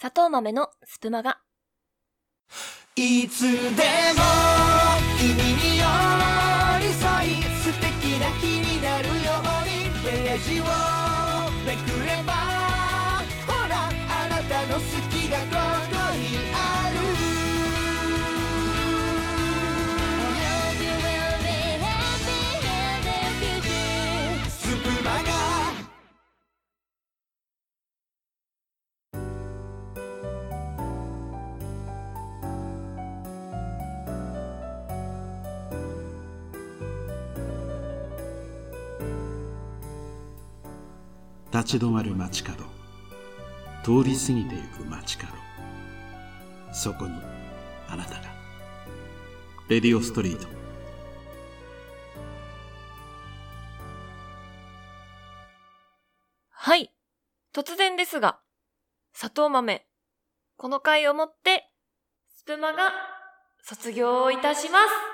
砂糖豆のスプマガ。いつでも君に寄り添い素敵な日になるようにページをめくればほらあなたの好きがここ立ち止まる街角通り過ぎてゆく街角そこにあなたがレディオストリートはい。突然ですが、砂糖豆。この回をもって、スプマが卒業いたします。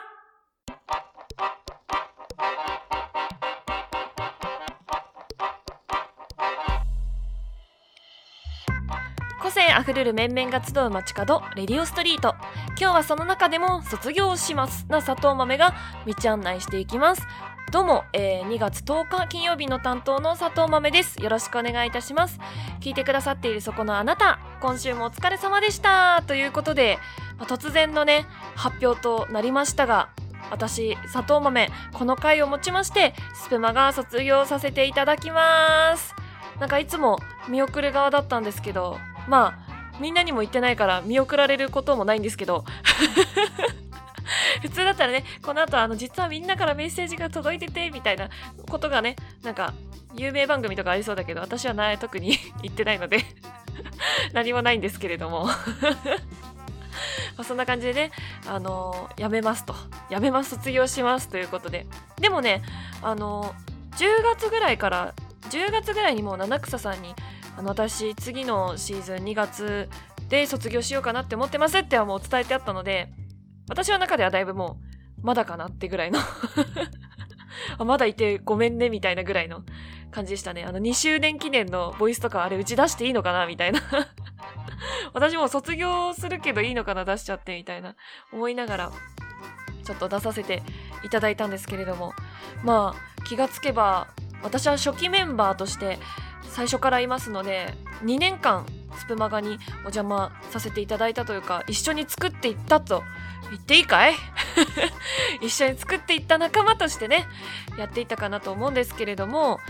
あふれる面々が集う街角、レディオストリート。今日はその中でも卒業しますな砂糖豆が道案内していきます。どうも、えー2月10日金曜日の担当の佐藤豆です。よろしくお願いいたします。聞いてくださっているそこのあなた、今週もお疲れ様でしたということで、まあ突然のね、発表となりましたが、私、佐藤豆、この回をもちまして、スペマが卒業させていただきます。なんかいつも見送る側だったんですけど、まあ、みんなにも言ってないから見送られることもないんですけど、普通だったらね、この後あの、実はみんなからメッセージが届いてて、みたいなことがね、なんか、有名番組とかありそうだけど、私はな特に 言ってないので、何もないんですけれども。まあそんな感じでね、あのー、辞めますと。辞めます、卒業しますということで。でもね、あのー、10月ぐらいから、10月ぐらいにもう七草さんに、あの、私、次のシーズン2月で卒業しようかなって思ってますってはもう伝えてあったので、私の中ではだいぶもう、まだかなってぐらいの あ、まだいてごめんねみたいなぐらいの感じでしたね。あの、2周年記念のボイスとかあれ打ち出していいのかなみたいな。私も卒業するけどいいのかな出しちゃってみたいな思いながら、ちょっと出させていただいたんですけれども。まあ、気がつけば、私は初期メンバーとして最初からいますので、2年間スプマガにお邪魔させていただいたというか、一緒に作っていったと言っていいかい？一緒に作っていった仲間としてね、やっていったかなと思うんですけれども、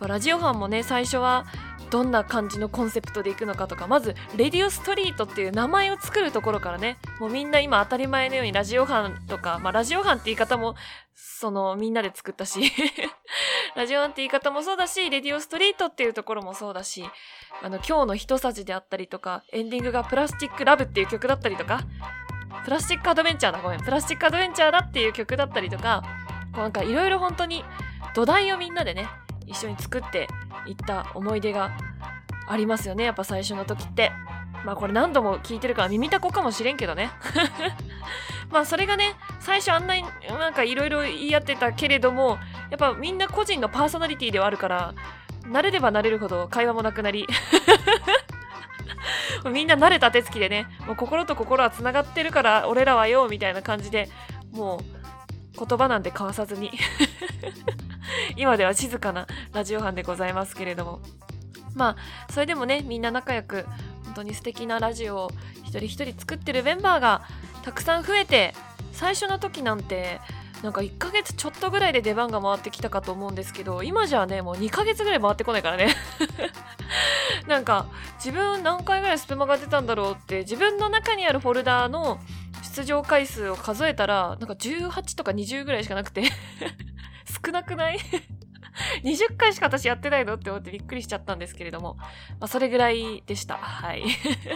ラジオ班もね、最初はどんな感じのコンセプトでいくのかとか、まず、レディオストリートっていう名前を作るところからね、もうみんな今当たり前のようにラジオ班とか、まあラジオ班って言い方も、そのみんなで作ったし、ラジオ班って言い方もそうだし、レディオストリートっていうところもそうだし、あの、今日の一さじであったりとか、エンディングがプラスチックラブっていう曲だったりとか、プラスチックアドベンチャーだ、ごめん、プラスチックアドベンチャーだっていう曲だったりとか、こうなんかいろいろ本当に土台をみんなでね、一緒に作っていった思い出がありますよね、やっぱ最初の時って。まあこれ何度も聞いてるから耳たこかもしれんけどね。まあそれがね、最初あんなになんかいろいろ言い合ってたけれども、やっぱみんな個人のパーソナリティではあるから、慣れれば慣れるほど会話もなくなり、みんな慣れた手つきでね、もう心と心は繋がってるから俺らはよ、みたいな感じで、もう言葉なんて交わさずに 今では静かなラジオ班でございますけれども。まあ、それでもね、みんな仲良く、本当に素敵なラジオを一人一人作ってるメンバーがたくさん増えて、最初の時なんて、なんか1ヶ月ちょっとぐらいで出番が回ってきたかと思うんですけど、今じゃね、もう2ヶ月ぐらい回ってこないからね。なんか、自分何回ぐらいスペマが出たんだろうって、自分の中にあるフォルダーの出場回数を数えたら、なんか18とか20ぐらいしかなくて、なくない？20回しか私やってないのって思ってびっくりしちゃったんですけれども、まあ、それぐらいでした。はい。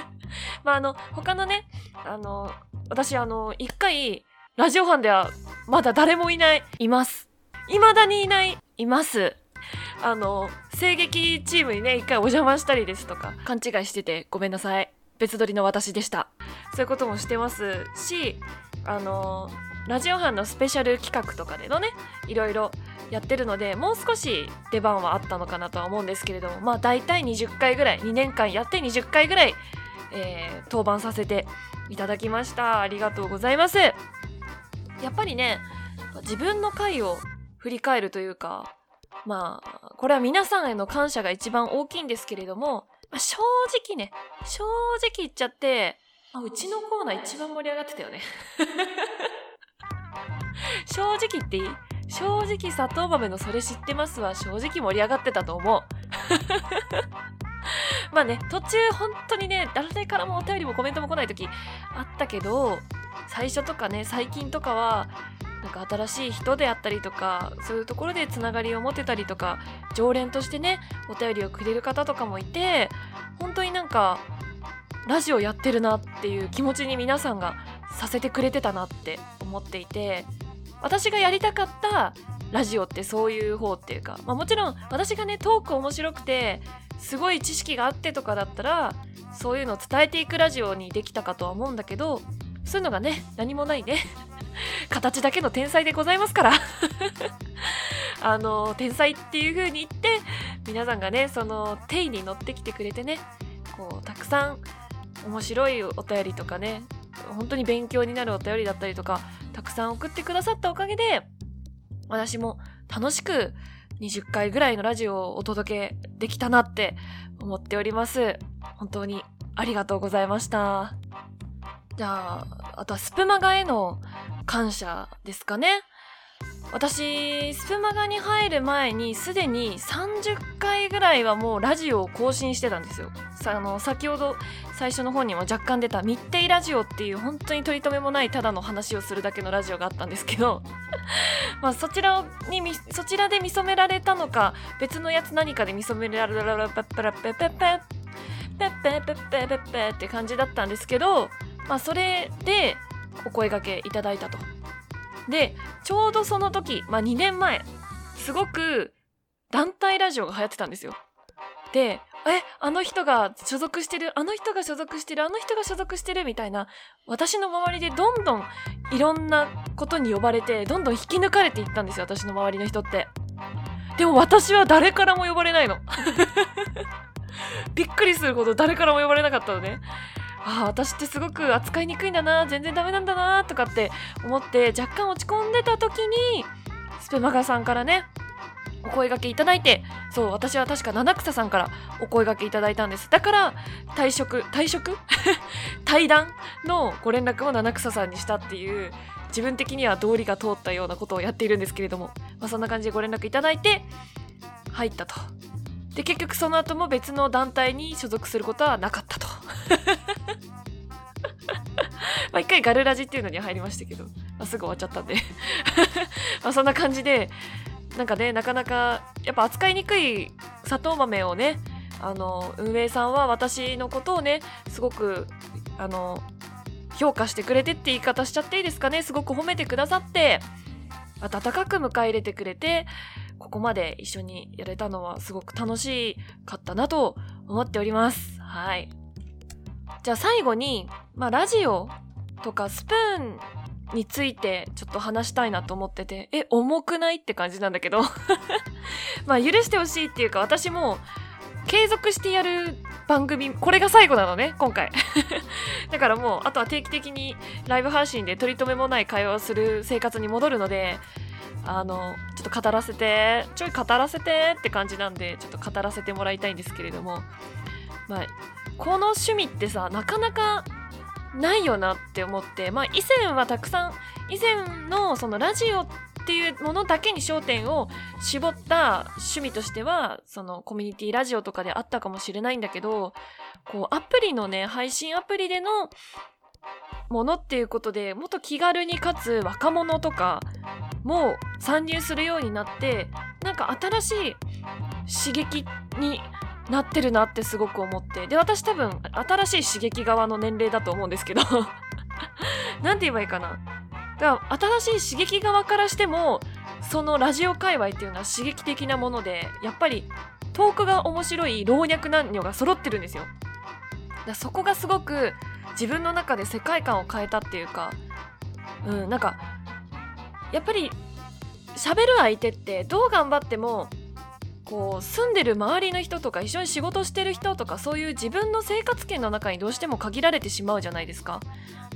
まあ、あの、他のね、あの、私、あの、一回、ラジオ班ではまだ誰もいない、います。未だにいない、います。あの、声劇チームにね、一回お邪魔したりですとか、勘違いしててごめんなさい。別撮りの私でした。そういうこともしてますし、あの、ラジオ班のスペシャル企画とかでのね、いろいろやってるので、もう少し出番はあったのかなとは思うんですけれども、まあ大体20回ぐらい、2年間やって20回ぐらい、えー、当番させていただきました。ありがとうございます。やっぱりね自分の回を振り返るというかまあこれは皆さんへの感謝が一番大きいんですけれども、まあ、正直ね正直言っちゃってあうちのコーナー一番盛り上がってたよね。正直言っていい？正直砂糖豆のそれ知ってますは正直盛り上がってたと思う。まあね途中本当にね誰からもお便りもコメントも来ない時あったけど最初とかね最近とかはなんか新しい人であったりとかそういうところでつながりを持てたりとか常連としてねお便りをくれる方とかもいて本当になんかラジオやってるなっていう気持ちに皆さんがさせてくれてたなって思っていて。私がやりたかったラジオってそういう方っていうか、まあ、もちろん私がねトーク面白くてすごい知識があってとかだったらそういうのを伝えていくラジオにできたかとは思うんだけどそういうのがね何もないね。形だけの天才でございますから。あの天才っていう風に言って皆さんがねその定に乗ってきてくれてねこうたくさん面白いお便りとかね本当に勉強になるお便りだったりとかたくさん送ってくださったおかげで私も楽しく20回ぐらいのラジオをお届けできたなって思っております。本当にありがとうございました。じゃああとはスプマガへの感謝ですかね。私スプマガに入る前にすでに30回ぐらいはもうラジオを更新してたんですよ。さあの先ほど最初の方にも若干出た「密偵ラジオ」っていう本当に取り留めもないただの話をするだけのラジオがあったんですけど まあそちらにそちらで見初められたのか別のやつ何かで見初められられペッペラペッペッペッペッペッペッペッペッって感じだったんですけどまあそれでお声掛けいただいたとでちょうどその時、まあ、2年前すごく団体ラジオが流行ってたんですよでえあの人が所属してるあの人が所属してるあの人が所属してるみたいな私の周りでどんどんいろんなことに呼ばれてどんどん引き抜かれていったんですよ私の周りの人って。でも私は誰からも呼ばれないの。びっくりするほど誰からも呼ばれなかったのね。ああ私ってすごく扱いにくいんだな全然ダメなんだなとかって思って若干落ち込んでた時にスペマガさんからねお声掛けいただいてそう私は確か七草さんからお声掛けいただいたんです。だから退職退職？対談 のご連絡を七草さんにしたっていう自分的には道理が通ったようなことをやっているんですけれども、まあ、そんな感じでご連絡いただいて入ったと。で結局その後も別の団体に所属することはなかったと。まあ一回ガルラジっていうのに入りましたけど、まあ、すぐ終わっちゃったんで。まあそんな感じでなんかねなかなかやっぱ扱いにくい砂糖豆をねあの運営さんは私のことをねすごくあの評価してくれてって言い方しちゃっていいですかね。すごく褒めてくださって温かく迎え入れてくれてここまで一緒にやれたのはすごく楽しかったなと思っております。はい。じゃあ最後に、まあ、ラジオとかスプーンについてちょっと話したいなと思ってて、え、重くないって感じなんだけど。まあ許してほしいっていうか私も継続してやる番組、これが最後なのね、今回。だからもう、あとは定期的にライブ配信で取り留めもない会話をする生活に戻るので、あの、ちょっと語らせて、ちょい語らせてって感じなんで、ちょっと語らせてもらいたいんですけれども、まあ、この趣味ってさ、なかなかないよなって思ってまあ以前はたくさん以前のそのラジオっていうものだけに焦点を絞った趣味としてはそのコミュニティラジオとかであったかもしれないんだけどこうアプリのね配信アプリでのものっていうことでもっと気軽にかつ若者とかも参入するようになってなんか新しい刺激になってるなってすごく思って。で私多分新しい刺激側の年齢だと思うんですけど。何て言えばいいかな。だから新しい刺激側からしてもそのラジオ界隈っていうのは刺激的なものでやっぱりトークが面白い老若男女が揃ってるんですよ。だそこがすごく自分の中で世界観を変えたっていうかうんなんかやっぱり喋る相手ってどう頑張ってもこう住んでる周りの人とか一緒に仕事してる人とかそういう自分の生活圏の中にどうしても限られてしまうじゃないですか。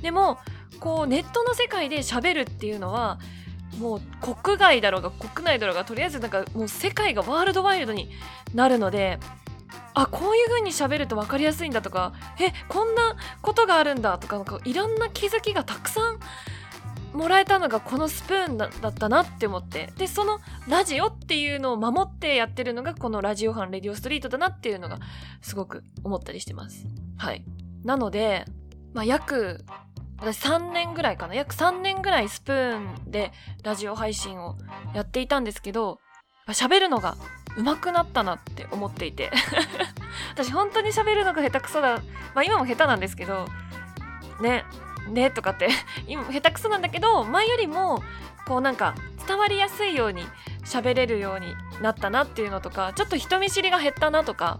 でもこうネットの世界で喋るっていうのはもう国外だろうが国内だろうがとりあえずなんかもう世界がワールドワイルドになるのであこういう風に喋ると分かりやすいんだとかえこんなことがあるんだとかなんかいろんな気づきがたくさんもらえたのがこのスプーンだったなって思って。でそのラジオっていうのを守ってやってるのがこのラジオ班レディオストリートだなっていうのがすごく思ったりしてます。はい。なので、まあ、約私3年ぐらいかな。約3年ぐらいスプーンでラジオ配信をやっていたんですけど喋るのが上手くなったなって思っていて。私本当に喋るのが下手くそだ。まあ今も下手なんですけどね。ねとかって 今下手くそなんだけど前よりもこうなんか伝わりやすいように喋れるようになったなっていうのとかちょっと人見知りが減ったなとか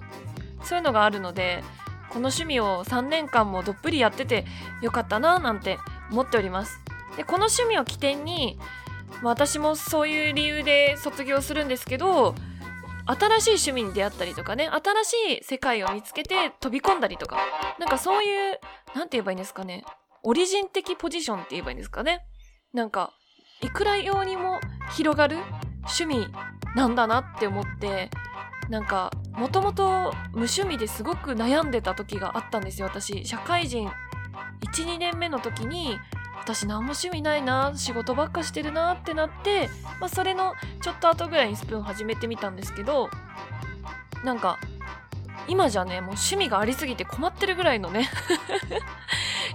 そういうのがあるのでこの趣味を3年間もどっぷりやっててよかったななんて思っております。でこの趣味を起点に、私もそういう理由で卒業するんですけど新しい趣味に出会ったりとかね新しい世界を見つけて飛び込んだりとかなんかそういう何て言えばいいんですかね。オリジン的ポジションって言えばいいんですかね。なんかいくらようにも広がる趣味なんだなって思ってなんかもともと無趣味ですごく悩んでた時があったんですよ。私社会人12年目の時に私何も趣味ないな仕事ばっかしてるなってなって、まあ、それのちょっと後ぐらいにスプーン始めてみたんですけどなんか今じゃねもう趣味がありすぎて困ってるぐらいのね。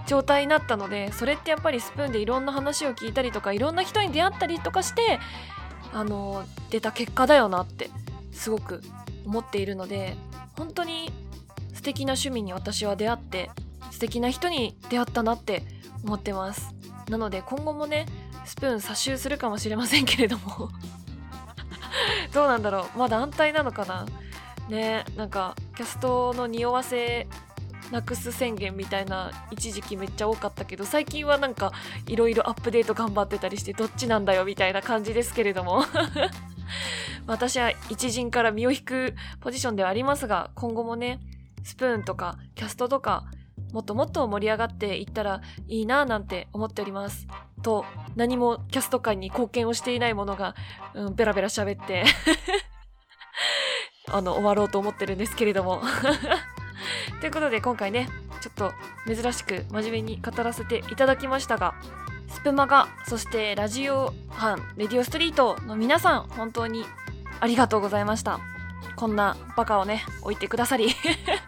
状態になったのでそれってやっぱりスプーンでいろんな話を聞いたりとかいろんな人に出会ったりとかしてあの出た結果だよなってすごく思っているので本当に素敵な趣味に私は出会って素敵な人に出会ったなって思ってます。なので今後もねスプーン差集するかもしれませんけれども どうなんだろう。まだ安泰なのかな。ねなんかキャストの匂わせなくす宣言みたいな一時期めっちゃ多かったけど最近はなんかいろいろアップデート頑張ってたりしてどっちなんだよみたいな感じですけれども。私は一陣から身を引くポジションではありますが今後もねスプーンとかキャストとかもっともっと盛り上がっていったらいいなぁなんて思っております。と何もキャスト界に貢献をしていないものが、うん、ベラベラ喋って あの終わろうと思ってるんですけれども。ということで今回ねちょっと珍しく真面目に語らせていただきましたがスプマガそしてラジオ班レディオストリートの皆さん本当にありがとうございました。こんなバカをね置いてくださり。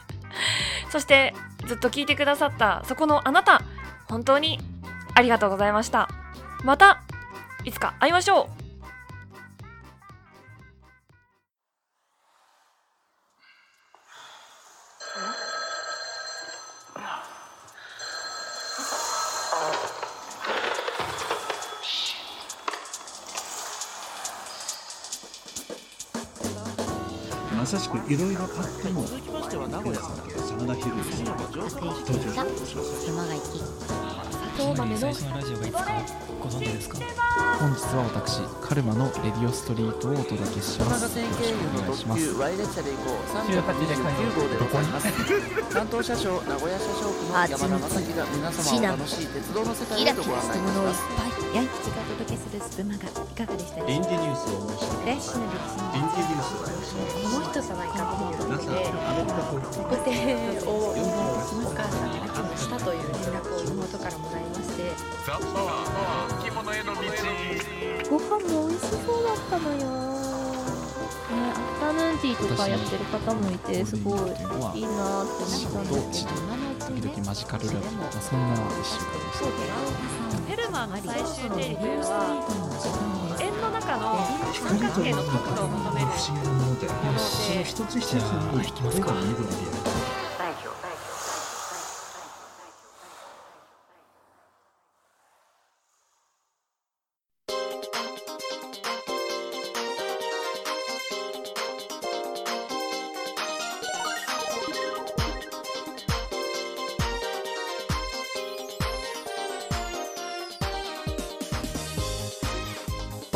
そしてずっと聞いてくださったそこのあなた本当にありがとうございました。またいつか会いましょう。まさしくいろいろあっても続きましては名古屋さん。と真田ヒルズの登場しまが行き砂糖豆の。最初のラジオがいつかご存知ですか本日は私カルマのレディオストリートをお届けします。よろしくお願いしますワイ列車で行こう329号でございます担当車掌名古屋車掌区の山田正樹が皆様を楽しい鉄道の世界へとご案内いたしものをいっますぱいヤン吉がお届けするスプマガいかがでしたでしょうか臨時ニュースを申しフレッシュな歴史の臨時ニュースを申しこの人じゃないかと思ったの皆さんでアメリカ航空ご定をお母さんが亡くしたという連絡を妹からもらいましてご飯も美味しそうだったのよ、ね、アフタヌーンティーとかやってる方もいてすごいいいなって思ったんですけど時々マジカルラブ、まあ、そんな一週間でしたフェルマーの最終定理というのは円の中の三角形の角度を求める。もので一つ一つに引きますか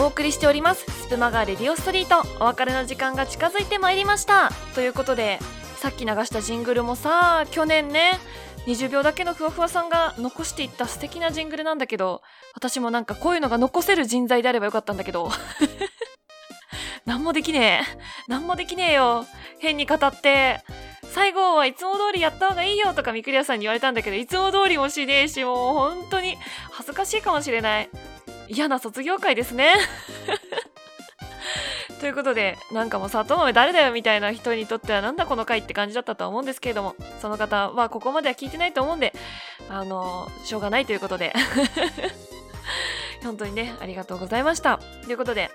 お送りしております。スプマガレディオストリート。お別れの時間が近づいてまいりました。ということでさっき流したジングルもさ去年ね20秒だけのふわふわさんが残していった素敵なジングルなんだけど私もなんかこういうのが残せる人材であればよかったんだけど。何もできねえ。何もできねえよ。変に語って最後はいつも通りやった方がいいよとかみくりやさんに言われたんだけどいつも通りもしねえしもう本当に恥ずかしいかもしれない。嫌な卒業会ですね。ということでなんかもう里豆誰だよみたいな人にとってはなんだこの回って感じだったとは思うんですけれどもその方はここまでは聞いてないと思うんであのしょうがないということで。本当にねありがとうございました。ということで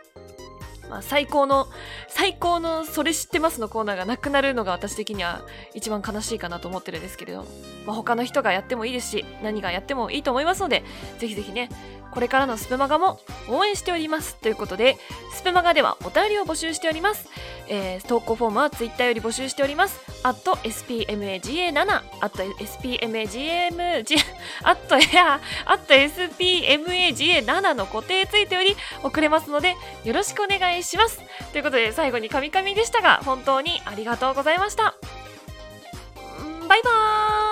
まあ、最高の、最高のそれ知ってますのコーナーがなくなるのが私的には一番悲しいかなと思ってるんですけれども、まあ、他の人がやってもいいですし、何がやってもいいと思いますので、ぜひぜひね、これからのスプマガも応援しております。ということで、スプマガではお便りを募集しております。えー、投稿フォームはツイッターより募集しております。spmaga7、あと spmagm、あと、や、あと spmaga7 の固定ツイートより送れますので、よろしくお願いします。ということで、最後にカミカミでしたが、本当にありがとうございました。バイバーイ